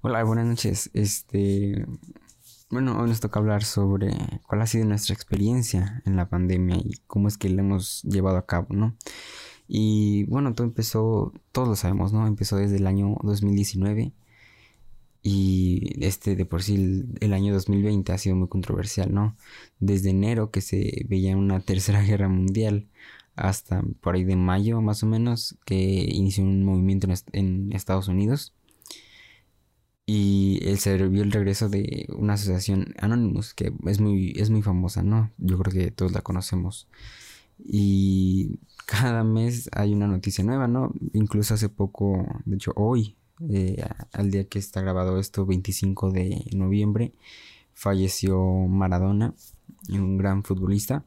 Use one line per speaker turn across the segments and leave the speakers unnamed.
Hola, buenas noches. Este, bueno, hoy nos toca hablar sobre cuál ha sido nuestra experiencia en la pandemia y cómo es que la hemos llevado a cabo, ¿no? Y bueno, todo empezó, todos lo sabemos, ¿no? Empezó desde el año 2019 y este de por sí el, el, año 2020 ha sido muy controversial, ¿no? Desde enero que se veía una tercera guerra mundial hasta por ahí de mayo más o menos que inició un movimiento en, en Estados Unidos y él se vio el regreso de una asociación Anonymous que es muy, es muy famosa, ¿no? Yo creo que todos la conocemos. Y cada mes hay una noticia nueva, ¿no? Incluso hace poco, de hecho hoy, eh, al día que está grabado esto, 25 de noviembre, falleció Maradona, un gran futbolista.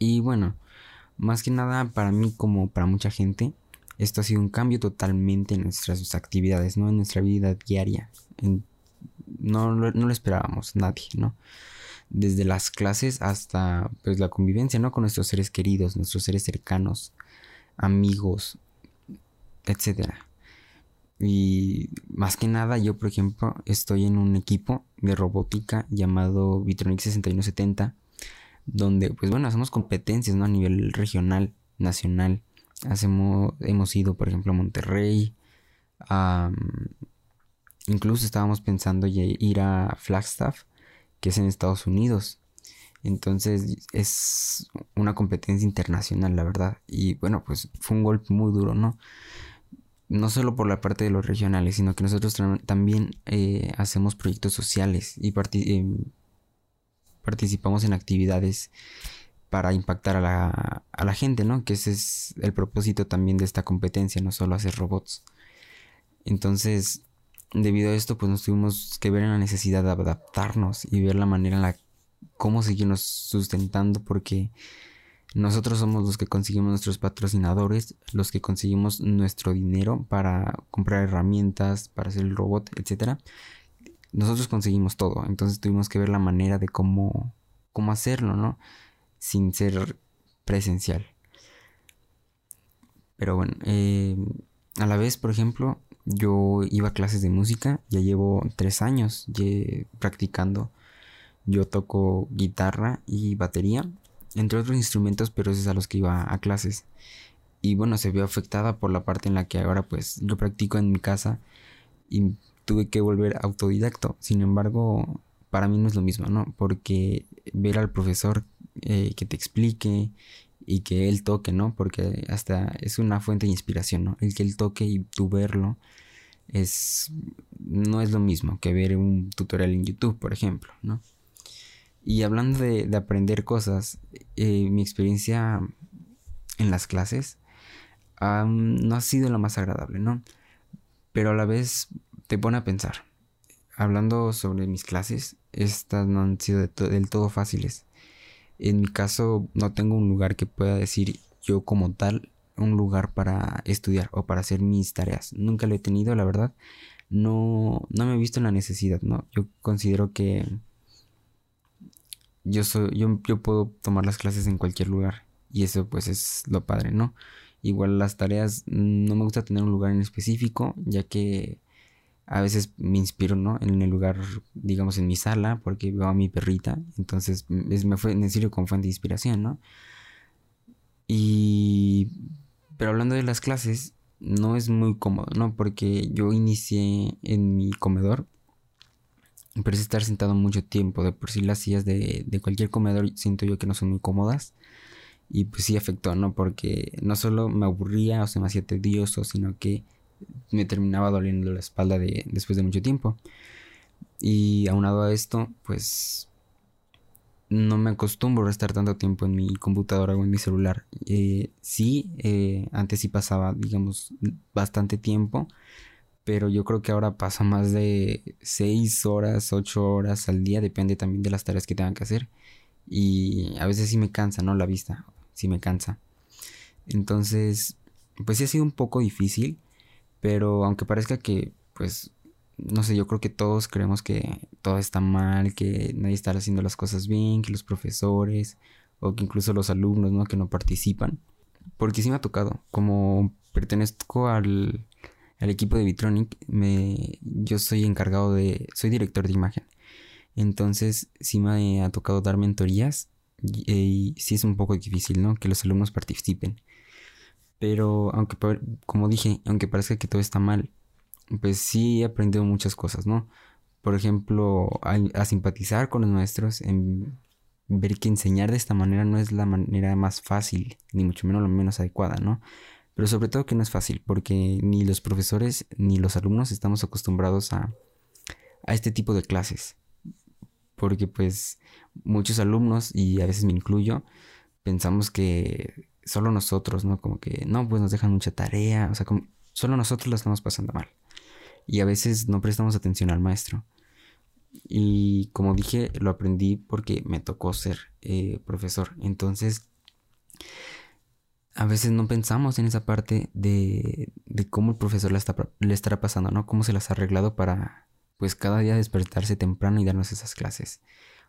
Y bueno, más que nada para mí como para mucha gente, esto ha sido un cambio totalmente en nuestras actividades, ¿no? En nuestra vida diaria. no, no, lo esperábamos nadie, ¿no? Desde las clases hasta pues la convivencia, ¿no? Con nuestros seres queridos, nuestros seres cercanos, amigos, etcétera. Y más que nada, yo, por ejemplo, estoy en un equipo de robótica llamado Vitronic 6170, donde, pues bueno, hacemos competencias. A nivel regional, nacional. Hacemos, hemos ido, por ejemplo, a Monterrey. incluso estábamos pensando ir a Flagstaff, que es en Estados Unidos. Entonces es una competencia internacional, la verdad. Y bueno, pues fue un golpe muy duro, ¿no? No solo por la parte de los regionales, sino que nosotros también eh, hacemos proyectos sociales y eh, participamos en actividades para impactar a la, a la gente, ¿no? Que ese es el propósito también de esta competencia, no solo hacer robots. Entonces, debido a esto, pues nos tuvimos que ver en la necesidad de adaptarnos y ver la manera en la cómo seguirnos sustentando, porque nosotros somos los que conseguimos nuestros patrocinadores, los que conseguimos nuestro dinero para comprar herramientas, para hacer el robot, etc. Nosotros conseguimos todo, entonces tuvimos que ver la manera de cómo, cómo hacerlo, ¿no? Sin ser presencial. Pero bueno, eh, a la vez, por ejemplo, yo iba a clases de música, ya llevo tres años practicando. Yo toco guitarra y batería, entre otros instrumentos, pero esos es a los que iba a clases. Y bueno, se vio afectada por la parte en la que ahora pues yo practico en mi casa y tuve que volver autodidacto. Sin embargo, para mí no es lo mismo, ¿no? Porque ver al profesor eh, que te explique y que él toque, ¿no? Porque hasta es una fuente de inspiración, ¿no? El que él toque y tú verlo es no es lo mismo que ver un tutorial en YouTube, por ejemplo, ¿no? Y hablando de, aprender cosas, eh, mi experiencia en las clases no ha sido la más agradable, ¿no? Pero a la vez te pone a pensar. Hablando sobre mis clases, estas no han sido del todo fáciles. En mi caso no tengo un lugar que pueda decir yo como tal un lugar para estudiar o para hacer mis tareas. Nunca lo he tenido, la verdad. No, no me he visto en la necesidad, ¿no? Yo considero que yo soy, yo, yo puedo tomar las clases en cualquier lugar. Y eso pues es lo padre, ¿no? Igual las tareas no me gusta tener un lugar en específico, ya que a veces me inspiro, ¿no? En el lugar, digamos, en mi sala, porque veo a mi perrita, entonces es, me, fue, me sirve como fuente de inspiración, ¿no? Y... Pero hablando de las clases, no es muy cómodo, ¿no? Porque yo inicié en mi comedor, pero es estar sentado mucho tiempo, de por sí las sillas de, de cualquier comedor siento yo que no son muy cómodas. Y pues sí afectó, ¿no? Porque no solo me aburría o se me hacía tedioso, sino que me terminaba doliendo la espalda de, después de mucho tiempo. Y aunado a esto, pues no me acostumbro a estar tanto tiempo en mi computadora o en mi celular. Eh, sí, eh, antes sí pasaba, digamos, bastante tiempo, pero yo creo que ahora paso más de 6 horas, 8 horas al día, depende también de las tareas que tengan que hacer. Y a veces sí me cansa, ¿no? La vista, sí me cansa. Entonces, pues sí ha sido un poco difícil. Pero aunque parezca que, pues, no sé, yo creo que todos creemos que todo está mal, que nadie está haciendo las cosas bien, que los profesores o que incluso los alumnos, ¿no? Que no participan. Porque sí me ha tocado, como pertenezco al, al equipo de Vitronic, me, yo soy encargado de, soy director de imagen. Entonces, sí me ha tocado dar mentorías y, sí es un poco difícil, ¿no? Que los alumnos participen. Pero, aunque, como dije, aunque parezca que todo está mal, pues sí he aprendido muchas cosas, ¿no? Por ejemplo, a, simpatizar con los maestros, en ver que enseñar de esta manera no es la manera más fácil, ni mucho menos la menos adecuada, ¿no? Pero sobre todo que no es fácil, porque ni los profesores ni los alumnos estamos acostumbrados a, a este tipo de clases. Porque pues muchos alumnos, y a veces me incluyo, pensamos que solo nosotros, ¿no? Como que, no, pues nos dejan mucha tarea, o sea, como solo nosotros la estamos pasando mal. Y a veces no prestamos atención al maestro. Y como dije, lo aprendí porque me tocó ser eh, profesor. Entonces, a veces no pensamos en esa parte de, de cómo el profesor le, está, le estará pasando, ¿no? Cómo se las ha arreglado para, pues, cada día despertarse temprano y darnos esas clases.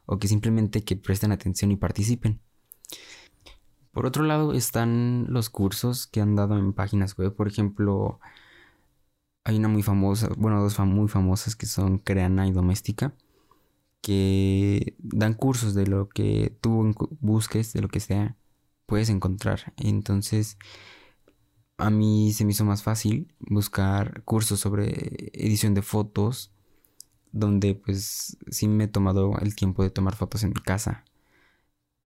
O que simplemente que presten atención y participen. Por otro lado están los cursos que han dado en páginas web. Por ejemplo, hay una muy famosa, bueno, dos muy famosas que son Creana y Doméstica, que dan cursos de lo que tú busques, de lo que sea puedes encontrar. Entonces, a mí se me hizo más fácil buscar cursos sobre edición de fotos, donde pues sí me he tomado el tiempo de tomar fotos en mi casa.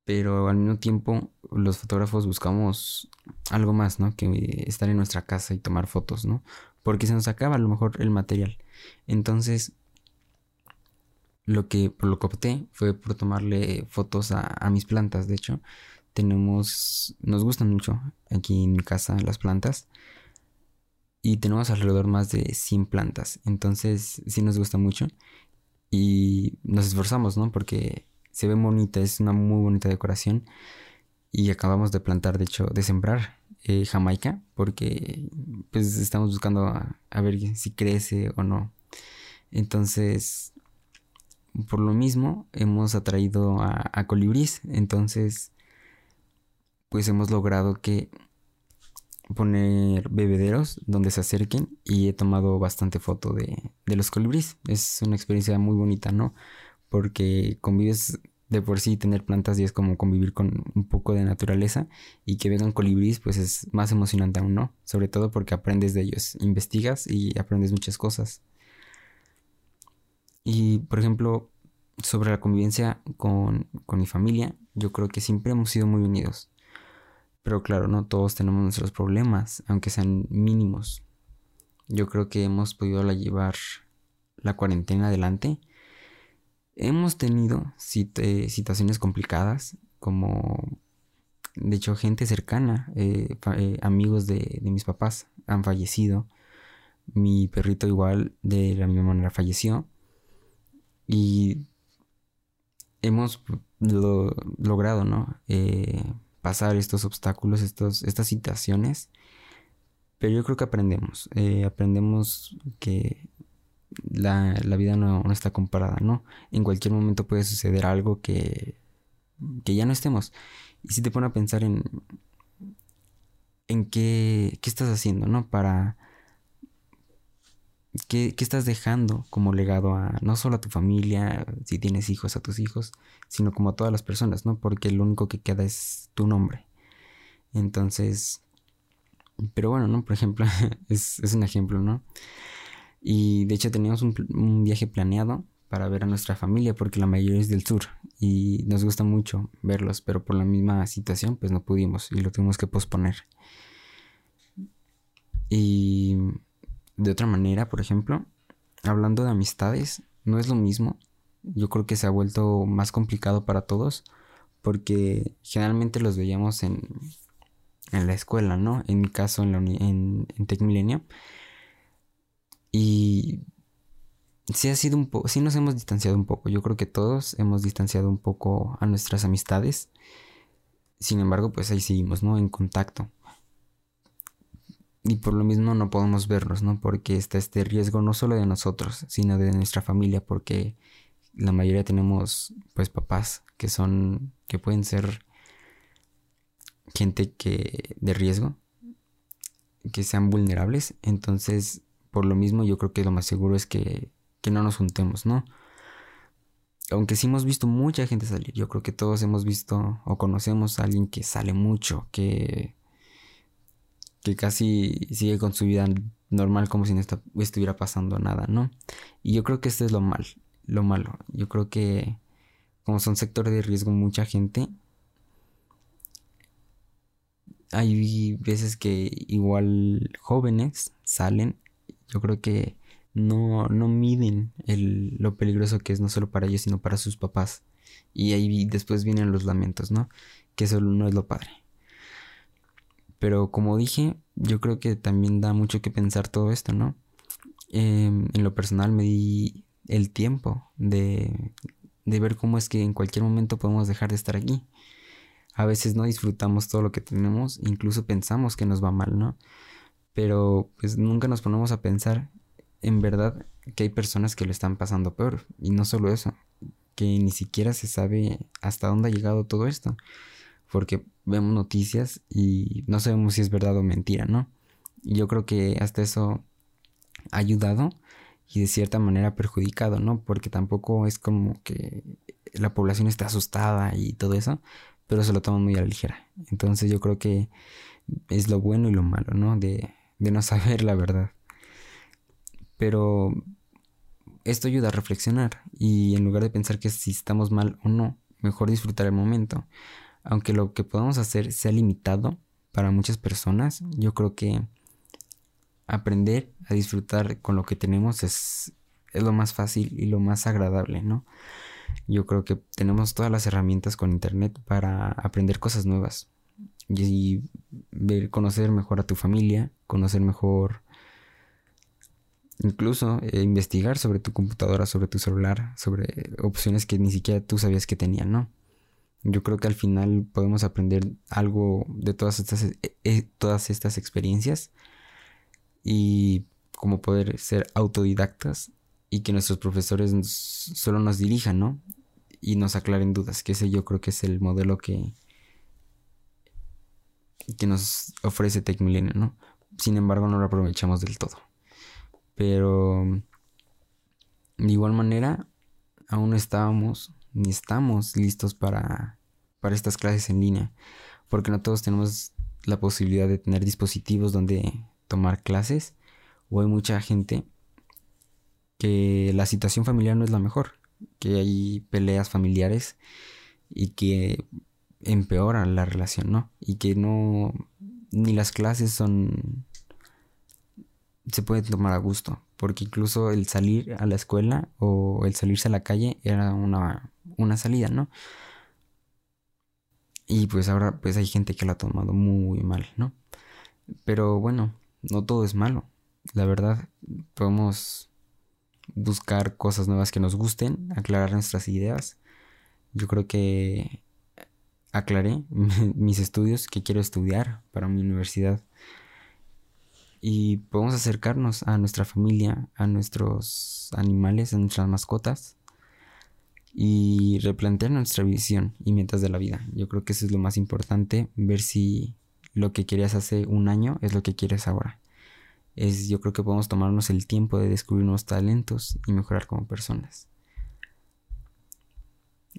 Pero al mismo tiempo los fotógrafos buscamos algo más, ¿no? Que estar en nuestra casa y tomar fotos, ¿no? Porque se nos acaba a lo mejor el material. Entonces, lo que, por lo que opté fue por tomarle fotos a, mis plantas, de hecho tenemos, nos gustan mucho aquí en mi casa las plantas y tenemos alrededor más de 100 plantas, entonces sí nos gusta mucho y nos esforzamos, ¿no? Porque se ve bonita, es una muy bonita decoración y acabamos de plantar, de hecho, de sembrar eh, Jamaica porque pues estamos buscando a, ver si crece o no. Entonces, por lo mismo, hemos atraído a, a colibrís. Entonces, pues hemos logrado que poner bebederos donde se acerquen y he tomado bastante foto de, los colibríes. Es una experiencia muy bonita, ¿no? Porque convives de por sí tener plantas y es como convivir con un poco de naturaleza y que vengan colibríes pues es más emocionante aún, ¿no? Sobre todo porque aprendes de ellos, investigas y aprendes muchas cosas. Y por ejemplo, sobre la convivencia con, con mi familia, yo creo que siempre hemos sido muy unidos. Pero claro, no todos tenemos nuestros problemas, aunque sean mínimos. Yo creo que hemos podido llevar la cuarentena adelante. Hemos tenido situaciones complicadas, como de hecho gente cercana, eh, eh, amigos de, mis papás han fallecido. Mi perrito igual de la misma manera falleció. Y hemos logrado, ¿no? Eh, pasar estos obstáculos, estas situaciones. Pero yo creo que aprendemos. Aprendemos que la, vida no, está comparada, ¿no? En cualquier momento puede suceder algo que, que ya no estemos. Y si te pone a pensar en, en qué, qué estás haciendo, ¿no? Para ¿Qué, estás dejando como legado a no solo a tu familia, si tienes hijos, a tus hijos, sino como a todas las personas, ¿no? Porque lo único que queda es tu nombre. Entonces, pero bueno, ¿no? Por ejemplo, es, un ejemplo, ¿no? Y de hecho teníamos un, viaje planeado para ver a nuestra familia porque la mayoría es del sur y nos gusta mucho verlos, pero por la misma situación pues no pudimos y lo tuvimos que posponer. Y de otra manera, por ejemplo, hablando de amistades, no es lo mismo. Yo creo que se ha vuelto más complicado para todos porque generalmente los veíamos en, en la escuela, ¿no? En mi caso, en, la en, Tech Milenio. Y sí ha sido un sí nos hemos distanciado un poco. Yo creo que todos hemos distanciado un poco a nuestras amistades. Sin embargo, pues ahí seguimos, ¿no? En contacto y por lo mismo no podemos verlos, ¿no? Porque está este riesgo no solo de nosotros, sino de nuestra familia, porque la mayoría tenemos pues papás que son, que pueden ser gente que de riesgo, que sean vulnerables, entonces por lo mismo yo creo que lo más seguro es que, que no nos juntemos, ¿no? Aunque sí hemos visto mucha gente salir, yo creo que todos hemos visto o conocemos a alguien que sale mucho, que, que casi sigue con su vida normal como si no estuviera pasando nada, ¿no? Y yo creo que este es lo mal, lo malo. Yo creo que como son sectores de riesgo mucha gente, hay veces que igual jóvenes salen, yo creo que no, no miden el, lo peligroso que es no solo para ellos, sino para sus papás. Y ahí después vienen los lamentos, ¿no? Que eso no es lo padre. Pero como dije, yo creo que también da mucho que pensar todo esto, ¿no? Em, en lo personal me di el tiempo de, de ver cómo es que en cualquier momento podemos dejar de estar aquí. A veces no disfrutamos todo lo que tenemos, incluso pensamos que nos va mal, ¿no? Pero pues nunca nos ponemos a pensar en verdad que hay personas que lo están pasando peor. Y no solo eso, que ni siquiera se sabe hasta dónde ha llegado todo esto. Porque vemos noticias y no sabemos si es verdad o mentira, ¿no? Y yo creo que hasta eso ha ayudado y de cierta manera perjudicado, ¿no? Porque tampoco es como que la población está asustada y todo eso, pero se lo toman muy a la ligera. Entonces yo creo que es lo bueno y lo malo, ¿no? De, de no saber la verdad. Pero esto ayuda a reflexionar y en lugar de pensar que si estamos mal o no, mejor disfrutar el momento. Aunque lo que podamos hacer sea limitado para muchas personas, yo creo que aprender a disfrutar con lo que tenemos es, es lo más fácil y lo más agradable, ¿no? Yo creo que tenemos todas las herramientas con internet para aprender cosas nuevas y, ver, conocer mejor a tu familia, conocer mejor, incluso eh, investigar sobre tu computadora, sobre tu celular, sobre opciones que ni siquiera tú sabías que tenían, ¿no? Yo creo que al final podemos aprender algo de todas estas, eh, eh, todas estas experiencias y como poder ser autodidactas y que nuestros profesores solo nos dirijan, ¿no? Y nos aclaren dudas, que ese yo creo que es el modelo que, que nos ofrece Tech ¿no? Sin embargo, no lo aprovechamos del todo. Pero de igual manera, aún no estábamos ni estamos listos para, para estas clases en línea, porque no todos tenemos la posibilidad de tener dispositivos donde tomar clases o hay mucha gente que la situación familiar no es la mejor, que hay peleas familiares y que empeoran la relación, ¿no? Y que no ni las clases son se pueden tomar a gusto, porque incluso el salir a la escuela o el salirse a la calle era una, una salida, ¿no? Y pues ahora pues hay gente que lo ha tomado muy mal, ¿no? Pero bueno, no todo es malo. La verdad, podemos buscar cosas nuevas que nos gusten, aclarar nuestras ideas. Yo creo que aclaré mis estudios que quiero estudiar para mi universidad. Y podemos acercarnos a nuestra familia, a nuestros animales, a nuestras mascotas y replantear nuestra visión y metas de la vida. Yo creo que eso es lo más importante, ver si lo que querías hace un año es lo que quieres ahora. Es, yo creo que podemos tomarnos el tiempo de descubrir nuevos talentos y mejorar como personas.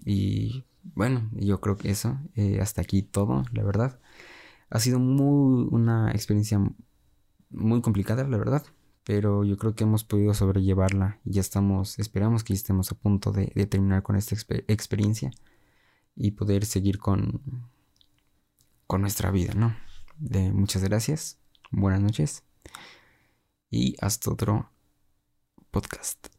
Y bueno, yo creo que eso, eh, hasta aquí todo, la verdad. Ha sido muy, una experiencia muy complicada, la verdad. Pero yo creo que hemos podido sobrellevarla y ya estamos, esperamos que estemos a punto de, terminar con esta experiencia y poder seguir con, con nuestra vida, ¿no? De, muchas gracias, buenas noches y hasta otro podcast.